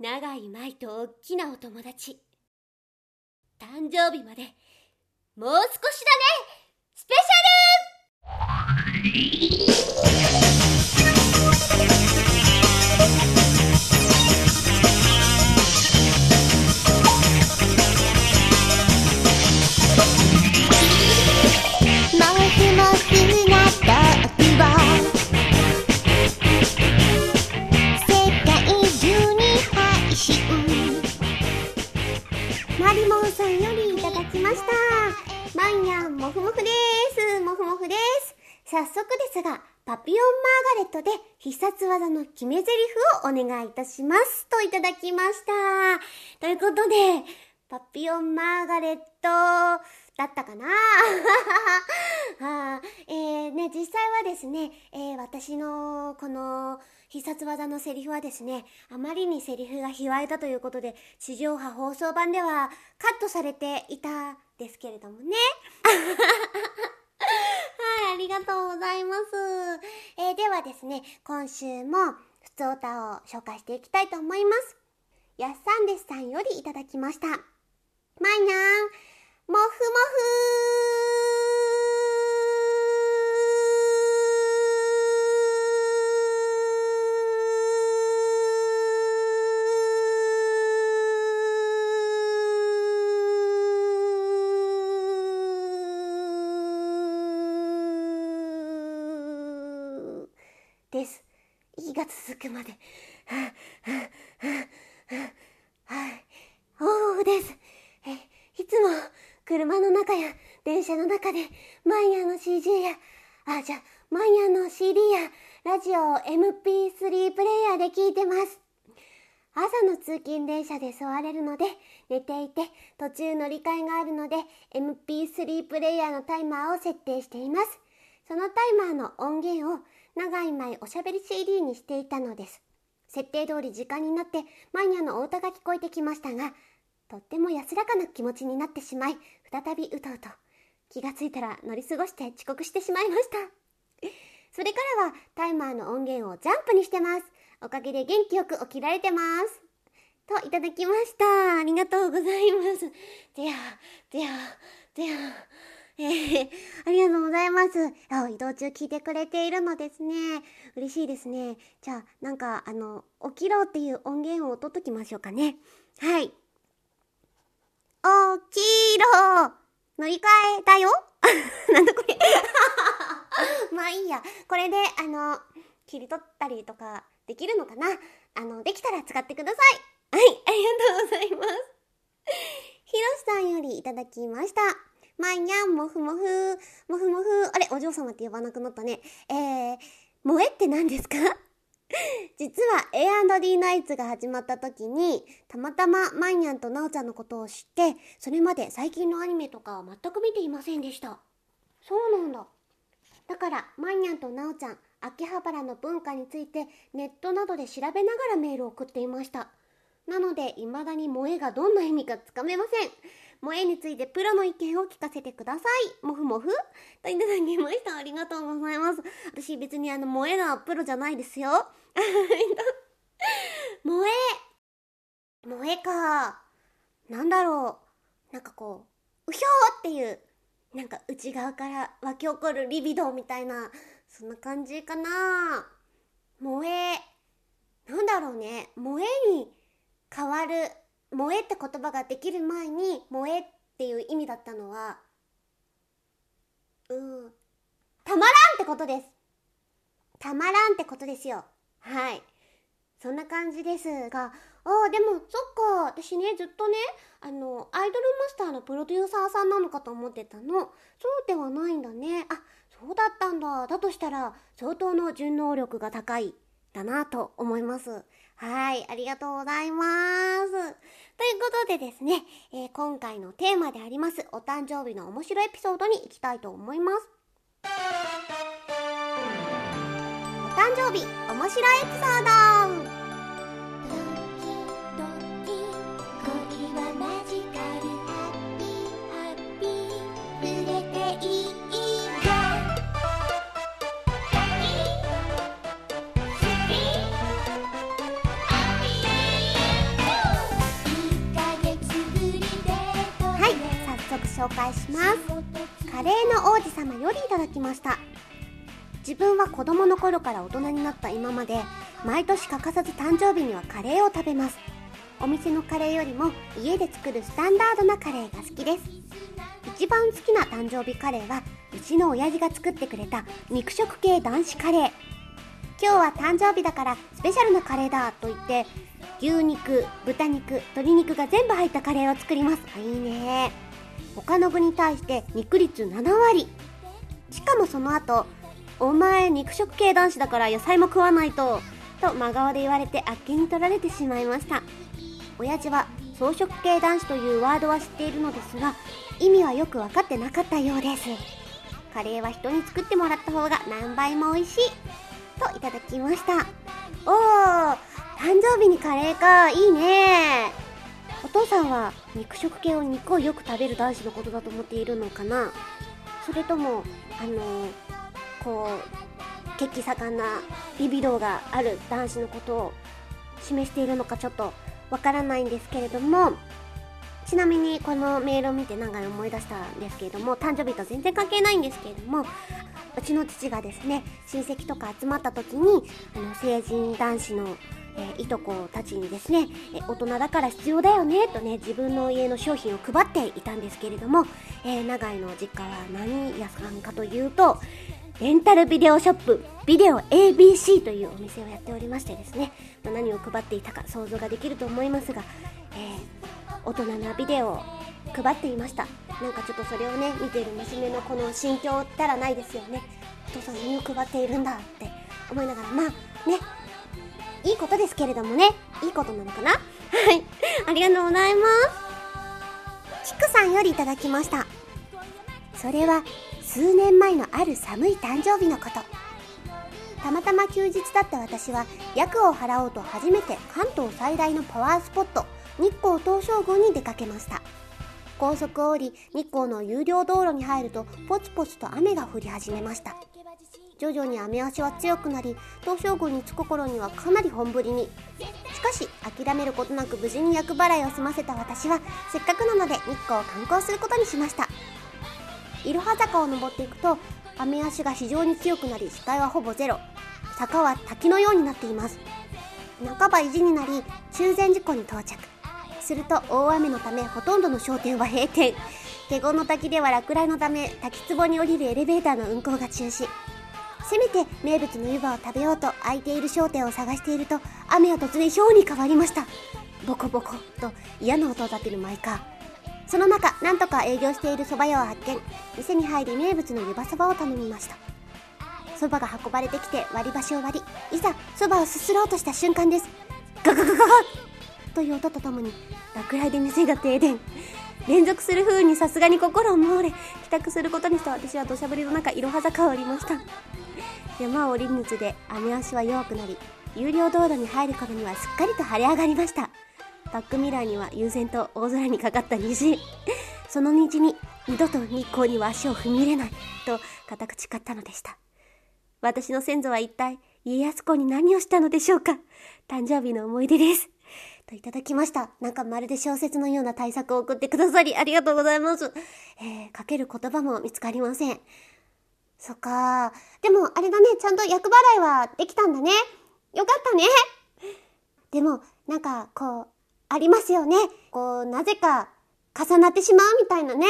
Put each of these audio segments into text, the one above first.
長い舞とおっきなお友達。誕生日までもう少しだね。スペシャル！技の決め台詞をお願いいたします。といただきました。ということで、パピオンマーガレットだったかな？は あ、えー、ね、実際はですね、えー、私のこの必殺技のセリフはですね、あまりにセリフが卑猥だということで、地上波放送版ではカットされていたですけれどもね。ありがとうございます。えー、ではですね、今週もふつおたを紹介していきたいと思います。やっさんですさんよりいただきました。まいにゃん、もふもふです。息が続くまで。はい。おーです。え、いつも車の中や電車の中でマイヤーの CG や、あ、じゃマイヤーの CD やラジオを MP3 プレイヤーで聞いてます。朝の通勤電車で座れるので寝ていて途中乗り換えがあるので MP3 プレイヤーのタイマーを設定しています。そのタイマーの音源を長い前おしゃべり CD にしていたのです。設定通り時間になってマニアのお歌が聞こえてきましたが、とっても安らかな気持ちになってしまい、再び歌うと。気がついたら乗り過ごして遅刻してしまいました。それからはタイマーの音源をジャンプにしてます。おかげで元気よく起きられてます。といただきました。ありがとうございます。でや、でや、でや。えー、ありがとうございます。移動中聞いてくれているのですね。嬉しいですね。じゃあ、なんか、あの、起きろっていう音源を取っときましょうかね。はい。起きろ乗り換えだよ？なんだこれ まあいいや。これで、あの、切り取ったりとかできるのかな？あの、できたら使ってください。はい、ありがとうございます。ひろしさんよりいただきました。まいにゃん、もふもふ、もふもふ、あれ、お嬢様って呼ばなくなったね。えー、萌えって何ですか？実は A&D ナイツが始まった時に、たまたまマイニャンとナオちゃんのことを知って、それまで最近のアニメとかは全く見ていませんでした。そうなんだ。だから、マイニャンとナオちゃん、秋葉原の文化についてネットなどで調べながらメールを送っていました。なので、未だに萌えがどんな意味かつかめません。萌えについてプロの意見を聞かせてください。もふもふといただきました。ありがとうございます。私別にあの、萌えがプロじゃないですよ。萌え。萌えか。なんだろう。なんかこう、うひょーっていう、なんか内側から湧き起こるリビドーみたいな、そんな感じかな。萌え。なんだろうね。萌えに変わる萌えって言葉ができる前に萌えっていう意味だったのはうんたまらんってことです。たまらんってことですよ。はい。そんな感じですがああでもそっか。私ねずっとねあのアイドルマスターのプロデューサーさんなのかと思ってたの。そうではないんだね。あそうだったんだ。だとしたら相当の順応力が高いだなと思います。はい、ありがとうございます。ということでですね、えー、今回のテーマであります、お誕生日の面白いエピソードに行きたいと思います。お誕生日、面白いエピソード紹介します。カレーの王子様よりいただきました。自分は子供の頃から大人になった今まで毎年欠かさず誕生日にはカレーを食べます。お店のカレーよりも家で作るスタンダードなカレーが好きです。一番好きな誕生日カレーはうちの親父が作ってくれた肉食系男子カレー。今日は誕生日だからスペシャルなカレーだと言って牛肉豚肉鶏肉が全部入ったカレーを作ります。いいね。他の具に対して肉率7割。しかもその後お前肉食系男子だから野菜も食わないとと真顔で言われてあっけに取られてしまいました。親父は草食系男子というワードは知っているのですが意味はよく分かってなかったようです。カレーは人に作ってもらった方が何倍も美味しい。といただきました。おー誕生日にカレーか。いいね。お父さんは肉食系を肉をよく食べる男子のことだと思っているのかな？それともあのー、こう血気盛んなビビドがある男子のことを示しているのかちょっとわからないんですけれどもちなみにこのメールを見て長い思い出したんですけれども誕生日と全然関係ないんですけれどもうちの父がですね親戚とか集まった時にあの成人男子のえ、いとこたちにですね、え大人だから必要だよねとね自分の家の商品を配っていたんですけれども、えー、長井の実家は何屋さんかというとレンタルビデオショップビデオ ABC というお店をやっておりましてですね、ま、何を配っていたか想像ができると思いますが、えー、大人なビデオを配っていました。なんかちょっとそれをね見ている娘のこの心境ったらないですよねお父さん何を配っているんだって思いながらまあねいいことですけれどもね。いいことなのかな？はい。ありがとうございます。キクさんよりいただきました。それは数年前のある寒い誕生日のこと。たまたま休日だった私は役を払おうと初めて関東最大のパワースポット日光東照宮に出かけました。高速を降り日光の有料道路に入るとポツポツと雨が降り始めました。徐々に雨足は強くなり東照宮に着く頃にはかなり本降りに。しかし諦めることなく無事に厄払いを済ませた私はせっかくなので日光を観光することにしました。いろは坂を登っていくと雨足が非常に強くなり視界はほぼゼロ。坂は滝のようになっています。半ば意地になり中禅寺湖に到着。すると大雨のためほとんどの商店は閉店。華厳の滝では落雷のため滝壺に降りるエレベーターの運行が中止。せめて名物の湯葉を食べようと空いている商店を探していると雨は突然氷に変わりました。ボコボコと嫌な音を立てるマイカーその中なんとか営業している蕎麦屋を発見。店に入り名物の湯葉そばを頼みました。蕎麦が運ばれてきて割り箸を割りいざ蕎麦をすすろうとした瞬間です。ガガガガガという音とともに落雷で店が停電。連続する風にさすがに心をもれ帰宅することにした私は土砂降りの中いろは坂を降りました。山を降りるにつれ雨足は弱くなり有料道路に入る頃にはすっかりと晴れ上がりましたバックミラーには悠然と大空にかかった虹その虹に二度と日光には足を踏み入れないと固く誓ったのでした私の先祖は一体家康公に何をしたのでしょうか誕生日の思い出ですといただきました。なんかまるで小説のような対策を送ってくださりありがとうございます。えー、かける言葉も見つかりません。そっかでも、あれだね、ちゃんと厄払いはできたんだね。よかったね。でも、なんか、こう、ありますよね。こう、なぜか、重なってしまうみたいなね。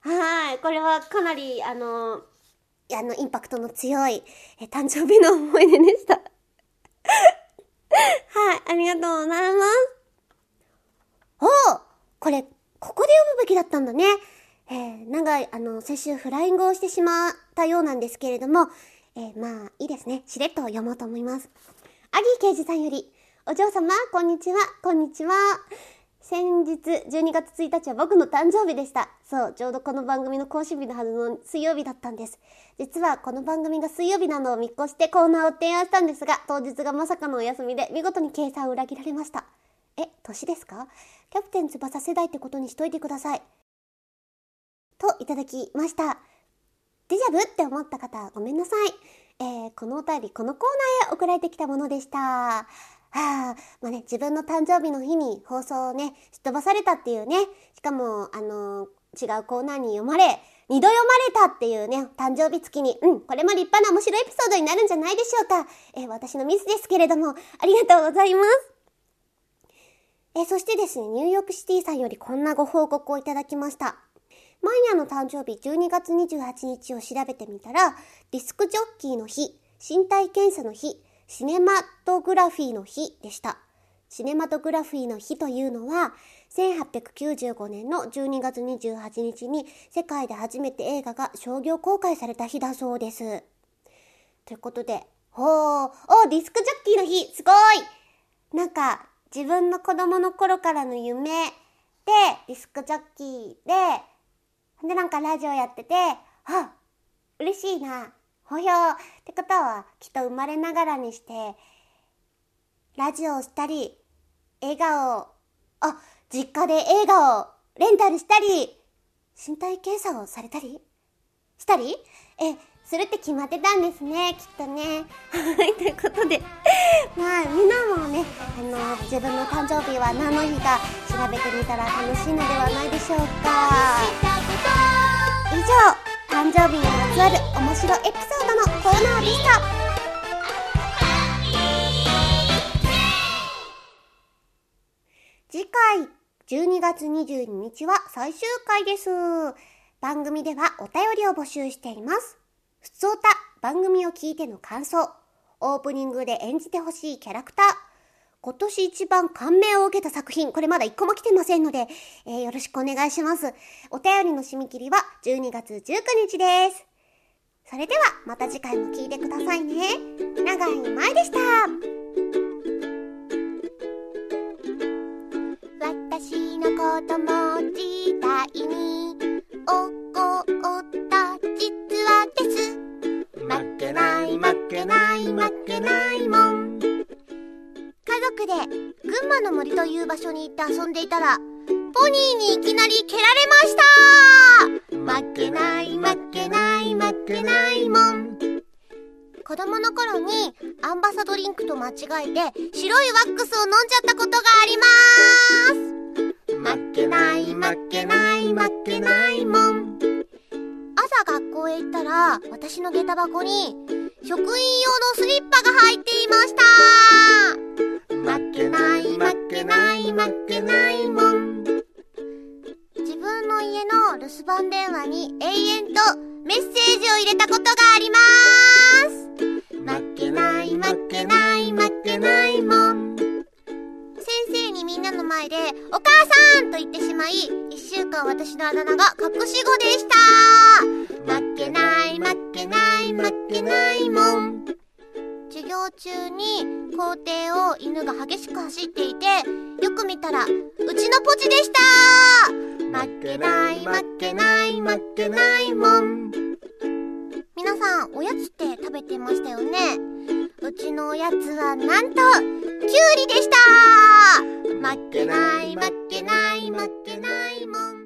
はい。これはかなり、あの、あの、インパクトの強い、え、誕生日の思い出でした。はい。ありがとうございます。おこれ、ここで読むべきだったんだね。えー、長い、あの、先週フライングをしてしまったようなんですけれども、えー、まあ、いいですね。しれっと読もうと思います。アギー刑事さんより、お嬢様、こんにちは、こんにちは。先日、12月1日は僕の誕生日でした。そう、ちょうどこの番組の更新日のはずの水曜日だったんです。実はこの番組が水曜日なのを見越してコーナーを提案したんですが、当日がまさかのお休みで見事に計算を裏切られました。え、年ですか？キャプテン翼世代ってことにしといてください。といただきました。デジャブって思った方、ごめんなさい。えー、このお便り、このコーナーへ送られてきたものでした。はあ、まあね、自分の誕生日の日に放送をね、すっ飛ばされたっていうね、しかも、あのー、違うコーナーに読まれ、二度読まれたっていうね、誕生日月に、うん、これも立派な面白いエピソードになるんじゃないでしょうか。え私のミスですけれども、ありがとうございます。えそしてですね、ニューヨークシティさんよりこんなご報告をいただきました。マイヤーの誕生日12月28日を調べてみたら、ディスクジョッキーの日、身体検査の日、シネマトグラフィーの日でした。シネマトグラフィーの日というのは、1895年の12月28日に世界で初めて映画が商業公開された日だそうです。ということで、ほー、おディスクジョッキーの日、すごいなんか、自分の子供の頃からの夢で、ディスクジョッキーで、で、なんかラジオやってて、あ、嬉しいな、ほひょーってことは、きっと生まれながらにして、ラジオをしたり、笑顔、あ、実家で映画をレンタルしたり、身体検査をされたりしたり？え、するって決まってたんですね、きっとね。はい、ということで、まあ、みんなもね、あの、自分の誕生日は何の日か調べてみたら楽しいのではないでしょうか。以上、誕生日にまつわる面白エピソードのコーナーでした。次回12月22日は最終回です。番組ではお便りを募集しています。ふつおた、番組を聞いての感想、オープニングで演じてほしいキャラクター、今年一番感銘を受けた作品、これまだ一個も来てませんので、えー、よろしくお願いします。お便りの締め切りは12月19日です。それではまた次回も聞いてくださいね。長井舞でした。私の子供時代に起こった実話です負けない負けない負けないもん家族で群馬の森という場所に行って遊んでいたらポニーにいきなり蹴られました。負けない負けない負けないもん。子供の頃にアンバサドリンクと間違えて白いワックスを飲んじゃったことがあります。負けない負けない負けないもん。朝学校へ行ったら私の下駄箱に職員用のスリッパが入っていましたけない負けないもん自分の家の留守番電話に永遠とメッセージを入れたことがあります負けない負けない負けないもんみんなの前で、お母さんと言ってしまい、一週間私のあだ名が隠し子でした。負けない、負けない、負けないもん。授業中に校庭を犬が激しく走っていて、よく見たら、うちのポチでした。負けない、負けない、負けないもん。皆さん、おやつって食べてましたよね。うちのおやつはなんと、きゅうりでした。負けない負けない負けないもん